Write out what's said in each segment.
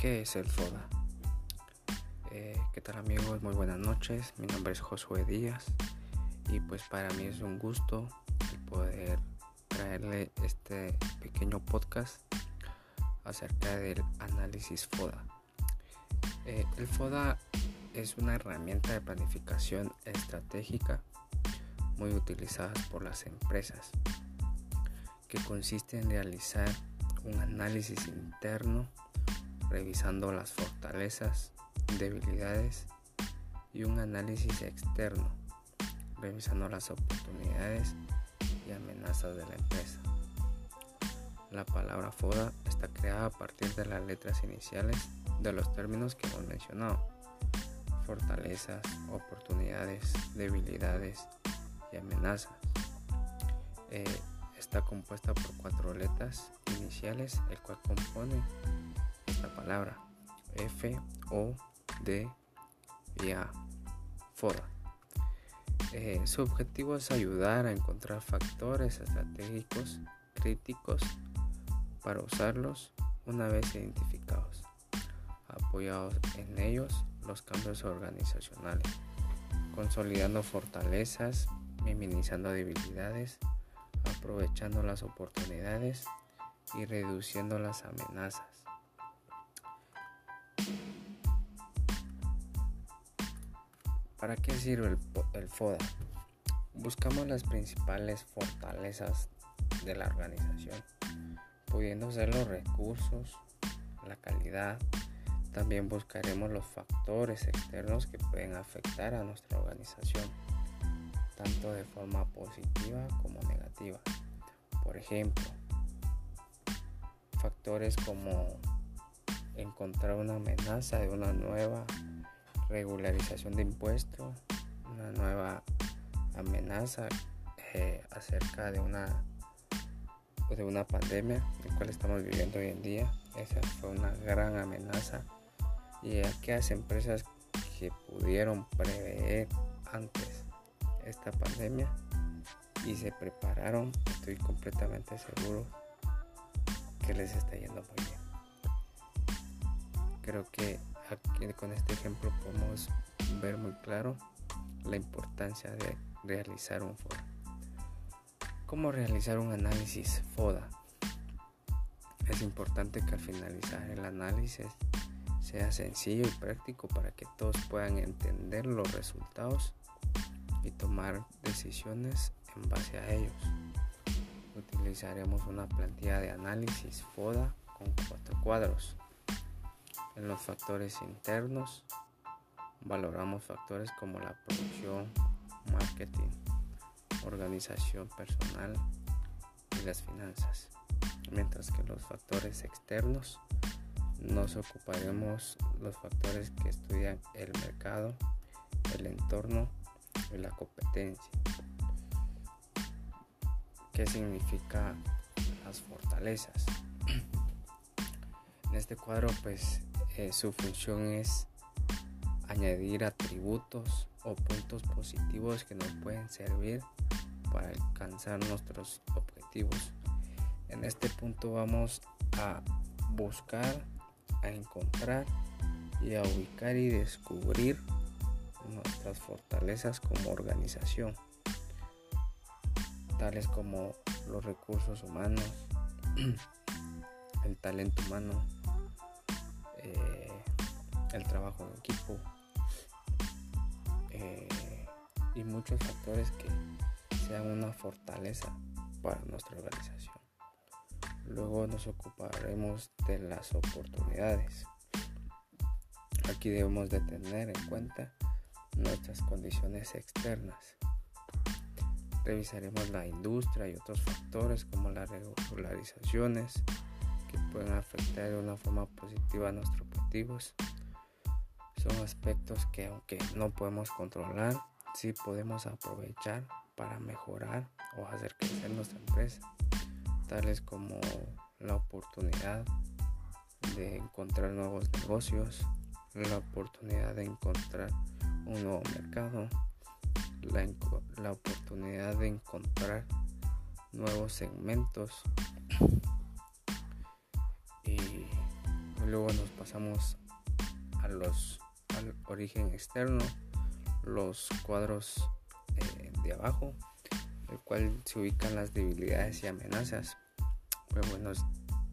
¿Qué es el FODA? Eh, ¿Qué tal amigos? Muy buenas noches. Mi nombre es Josué Díaz y pues para mí es un gusto poder traerle este pequeño podcast acerca del análisis FODA. Eh, el FODA es una herramienta de planificación estratégica muy utilizada por las empresas que consiste en realizar un análisis interno revisando las fortalezas, debilidades y un análisis externo, revisando las oportunidades y amenazas de la empresa. La palabra FODA está creada a partir de las letras iniciales de los términos que hemos mencionado. Fortalezas, oportunidades, debilidades y amenazas. Eh, está compuesta por cuatro letras iniciales, el cual compone la palabra F, O, D y A. Eh, su objetivo es ayudar a encontrar factores estratégicos críticos para usarlos una vez identificados, apoyados en ellos los cambios organizacionales, consolidando fortalezas, minimizando debilidades, aprovechando las oportunidades y reduciendo las amenazas. ¿Para qué sirve el, FODA? Buscamos las principales fortalezas de la organización, pudiendo ser los recursos, la calidad. También buscaremos los factores externos que pueden afectar a nuestra organización, tanto de forma positiva como negativa. Por ejemplo, factores como encontrar una amenaza de una nueva regularización de impuestos, una nueva amenaza eh, acerca de una de una pandemia, el cual estamos viviendo hoy en día. Esa fue una gran amenaza y aquellas empresas que pudieron prever antes esta pandemia y se prepararon, estoy completamente seguro que les está yendo muy bien. Creo que con este ejemplo podemos ver muy claro la importancia de realizar un FODA. ¿Cómo realizar un análisis FODA? Es importante que al finalizar el análisis sea sencillo y práctico para que todos puedan entender los resultados y tomar decisiones en base a ellos. Utilizaremos una plantilla de análisis FODA con cuatro cuadros en los factores internos valoramos factores como la producción, marketing, organización personal y las finanzas. Mientras que los factores externos nos ocuparemos los factores que estudian el mercado, el entorno y la competencia. ¿Qué significa las fortalezas? En este cuadro pues eh, su función es añadir atributos o puntos positivos que nos pueden servir para alcanzar nuestros objetivos. En este punto vamos a buscar, a encontrar y a ubicar y descubrir nuestras fortalezas como organización, tales como los recursos humanos, el talento humano, eh, el trabajo en equipo eh, y muchos factores que sean una fortaleza para nuestra organización. Luego nos ocuparemos de las oportunidades. Aquí debemos de tener en cuenta nuestras condiciones externas. Revisaremos la industria y otros factores como las regularizaciones, que pueden afectar de una forma positiva a nuestros objetivos. Son aspectos que aunque no podemos controlar, sí podemos aprovechar para mejorar o hacer crecer nuestra empresa, tales como la oportunidad de encontrar nuevos negocios, la oportunidad de encontrar un nuevo mercado, la, la oportunidad de encontrar nuevos segmentos luego nos pasamos a los al origen externo, los cuadros eh, de abajo, el cual se ubican las debilidades y amenazas. Pues bueno,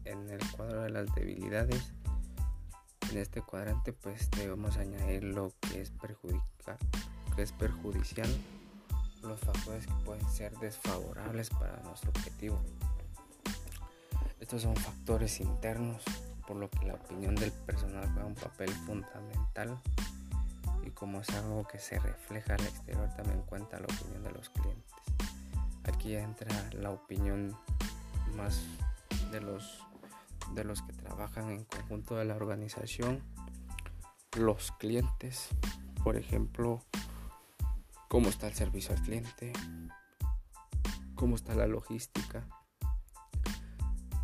en el cuadro de las debilidades, en este cuadrante pues debemos añadir lo que es, que es perjudicial, los factores que pueden ser desfavorables para nuestro objetivo. Estos son factores internos, por lo que la opinión del personal juega un papel fundamental y como es algo que se refleja al exterior también cuenta la opinión de los clientes. Aquí entra la opinión más de los de los que trabajan en conjunto de la organización, los clientes, por ejemplo, cómo está el servicio al cliente, cómo está la logística,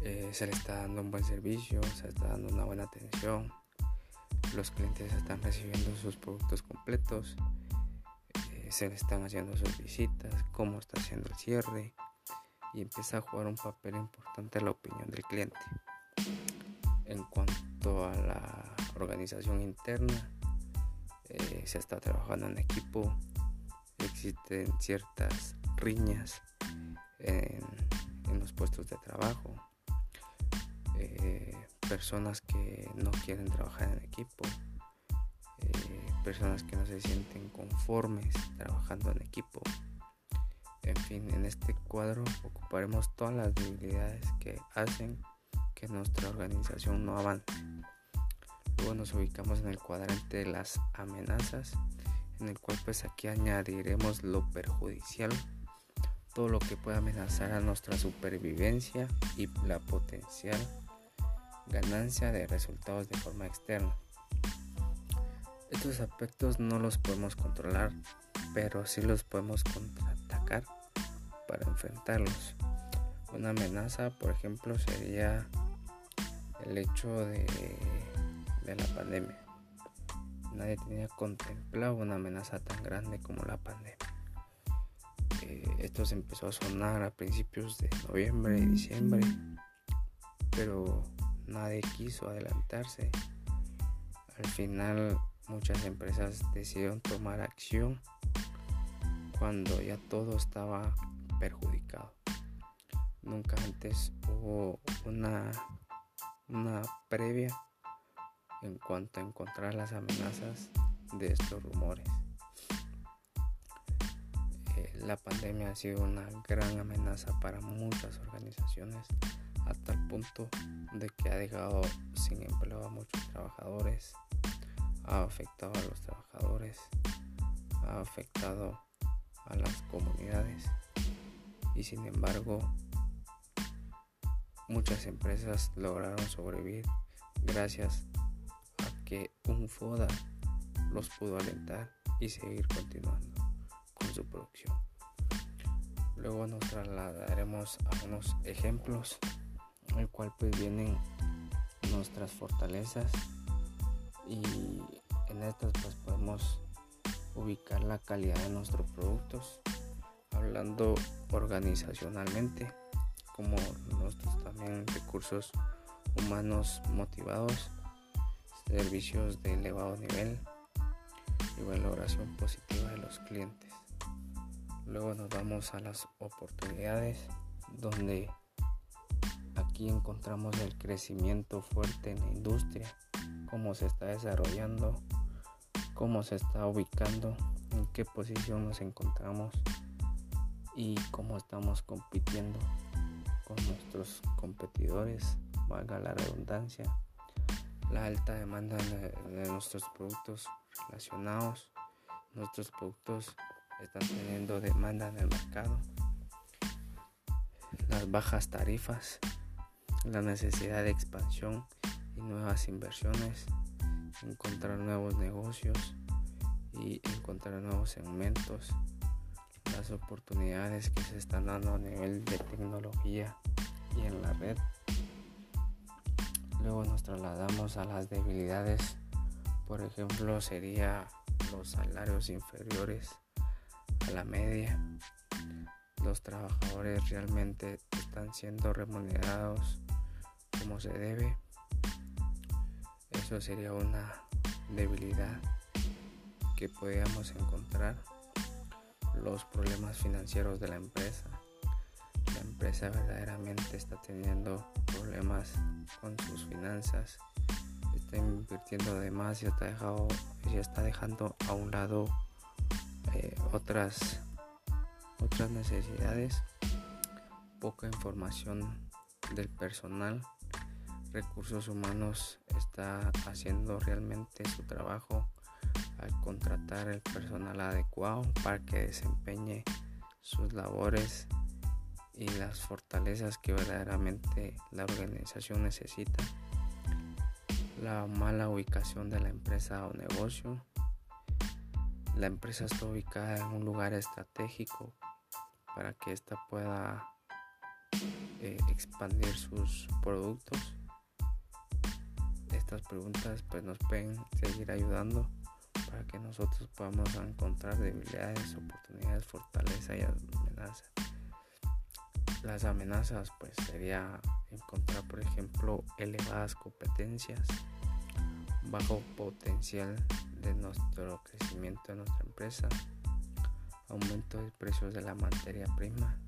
eh, se le está dando un buen servicio, se le está dando una buena atención, los clientes están recibiendo sus productos completos, eh, se le están haciendo sus visitas, cómo está haciendo el cierre y empieza a jugar un papel importante la opinión del cliente. En cuanto a la organización interna, eh, se está trabajando en equipo, existen ciertas riñas en los puestos de trabajo eh, personas que no quieren trabajar en equipo, eh, personas que no se sienten conformes trabajando en equipo. En fin, en este cuadro ocuparemos todas las debilidades que hacen que nuestra organización no avance. Luego nos ubicamos en el cuadrante de las amenazas, en el cual pues aquí añadiremos lo perjudicial, todo lo que pueda amenazar a nuestra supervivencia y la potencial ganancia de resultados de forma externa. Estos aspectos no los podemos controlar, pero sí los podemos contraatacar para enfrentarlos. Una amenaza, por ejemplo, sería el hecho de, la pandemia. Nadie tenía contemplado una amenaza tan grande como la pandemia. Eh, esto se empezó a sonar a principios de noviembre y diciembre, pero nadie quiso adelantarse. Al final muchas empresas decidieron tomar acción cuando ya todo estaba perjudicado. Nunca antes hubo una, una previa en cuanto a encontrar las amenazas de estos rumores. La pandemia ha sido una gran amenaza para muchas organizaciones hasta el punto de que ha dejado sin empleo a muchos trabajadores, ha afectado a los trabajadores, ha afectado a las comunidades y sin embargo muchas empresas lograron sobrevivir gracias a que un FODA los pudo alentar y seguir continuando con su producción. Luego nos trasladaremos a unos ejemplos el cual pues vienen nuestras fortalezas y en estas pues podemos ubicar la calidad de nuestros productos hablando organizacionalmente como nuestros también recursos humanos motivados servicios de elevado nivel y valoración positiva de los clientes luego nos vamos a las oportunidades donde Aquí encontramos el crecimiento fuerte en la industria, cómo se está desarrollando, cómo se está ubicando, en qué posición nos encontramos y cómo estamos compitiendo con nuestros competidores, valga la redundancia, la alta demanda de, nuestros productos relacionados, nuestros productos están teniendo demanda en el mercado, las bajas tarifas la necesidad de expansión y nuevas inversiones, encontrar nuevos negocios y encontrar nuevos segmentos, las oportunidades que se están dando a nivel de tecnología y en la red. Luego nos trasladamos a las debilidades, por ejemplo sería los salarios inferiores a la media. Los trabajadores realmente están siendo remunerados como se debe. eso sería una debilidad que podríamos encontrar los problemas financieros de la empresa. La empresa verdaderamente está teniendo problemas con sus finanzas, está invirtiendo de más está, dejado, y está dejando a un lado otras, otras necesidades, poca información del personal, recursos humanos está haciendo realmente su trabajo al contratar el personal adecuado para que desempeñe sus labores y las fortalezas que verdaderamente la organización necesita. La mala ubicación de la empresa o negocio. La empresa está ubicada en un lugar estratégico para que ésta pueda eh, expandir sus productos. Estas preguntas pues nos pueden seguir ayudando para que nosotros podamos encontrar debilidades, oportunidades, fortaleza y amenazas. Las amenazas pues sería encontrar por ejemplo elevadas competencias, bajo potencial de nuestro crecimiento de nuestra empresa, aumento de precios de la materia prima,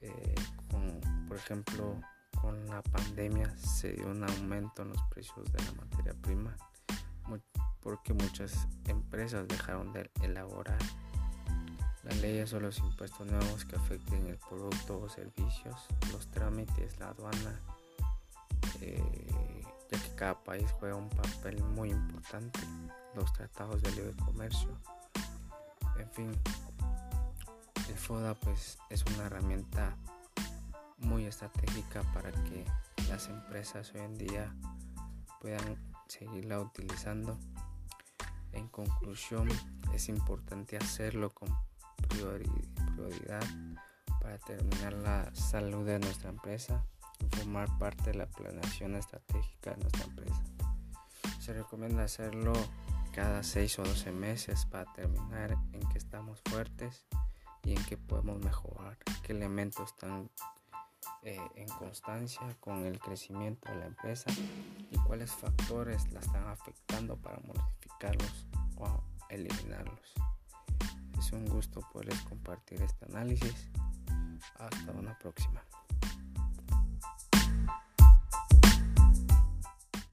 eh, por ejemplo con la pandemia se dio un aumento en los precios de la materia prima porque muchas empresas dejaron de elaborar. Las leyes o los impuestos nuevos que afecten el producto o servicios, los trámites, la aduana, eh, cada país juega un papel muy importante, los tratados de libre comercio, en fin, el FODA pues es una herramienta muy estratégica para que las empresas hoy en día puedan seguirla utilizando. En conclusión, es importante hacerlo con prioridad para terminar la salud de nuestra empresa formar parte de la planeación estratégica de nuestra empresa. Se recomienda hacerlo cada 6 o 12 meses para terminar en que estamos fuertes y en que podemos mejorar, qué elementos están eh, en constancia con el crecimiento de la empresa y cuáles factores la están afectando para modificarlos o eliminarlos. Es un gusto poderles compartir este análisis. Hasta una próxima.